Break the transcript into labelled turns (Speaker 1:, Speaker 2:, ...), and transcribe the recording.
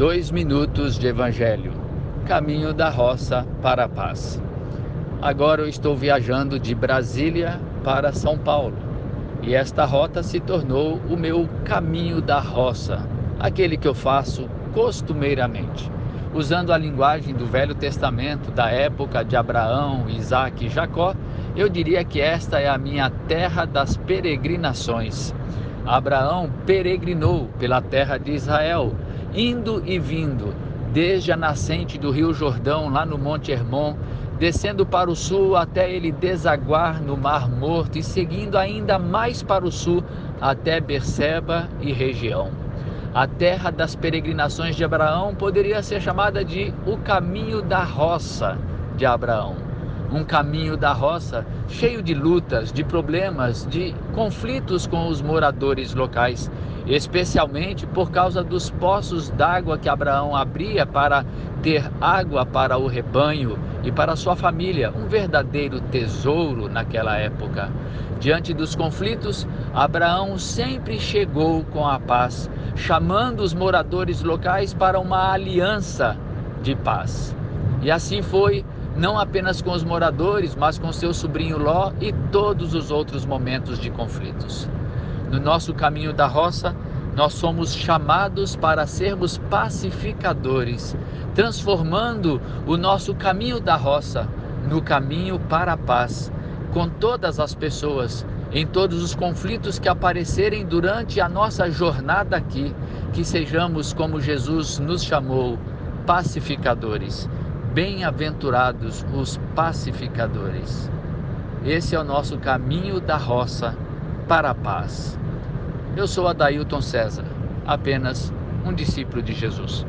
Speaker 1: Dois minutos de Evangelho. Caminho da roça para a paz. Agora eu estou viajando de Brasília para São Paulo e esta rota se tornou o meu caminho da roça, aquele que eu faço costumeiramente. Usando a linguagem do Velho Testamento, da época de Abraão, Isaac e Jacó, eu diria que esta é a minha terra das peregrinações. Abraão peregrinou pela terra de Israel indo e vindo, desde a nascente do Rio Jordão, lá no Monte Hermon, descendo para o sul até ele desaguar no Mar Morto e seguindo ainda mais para o sul até Berseba e região. A terra das peregrinações de Abraão poderia ser chamada de o caminho da roça de Abraão um caminho da roça cheio de lutas, de problemas, de conflitos com os moradores locais, especialmente por causa dos poços d'água que Abraão abria para ter água para o rebanho e para sua família, um verdadeiro tesouro naquela época. Diante dos conflitos, Abraão sempre chegou com a paz, chamando os moradores locais para uma aliança de paz. E assim foi não apenas com os moradores, mas com seu sobrinho Ló e todos os outros momentos de conflitos. No nosso caminho da roça, nós somos chamados para sermos pacificadores, transformando o nosso caminho da roça no caminho para a paz, com todas as pessoas, em todos os conflitos que aparecerem durante a nossa jornada aqui, que sejamos como Jesus nos chamou, pacificadores Bem-aventurados os pacificadores. Esse é o nosso caminho da roça para a paz. Eu sou Adailton César, apenas um discípulo de Jesus.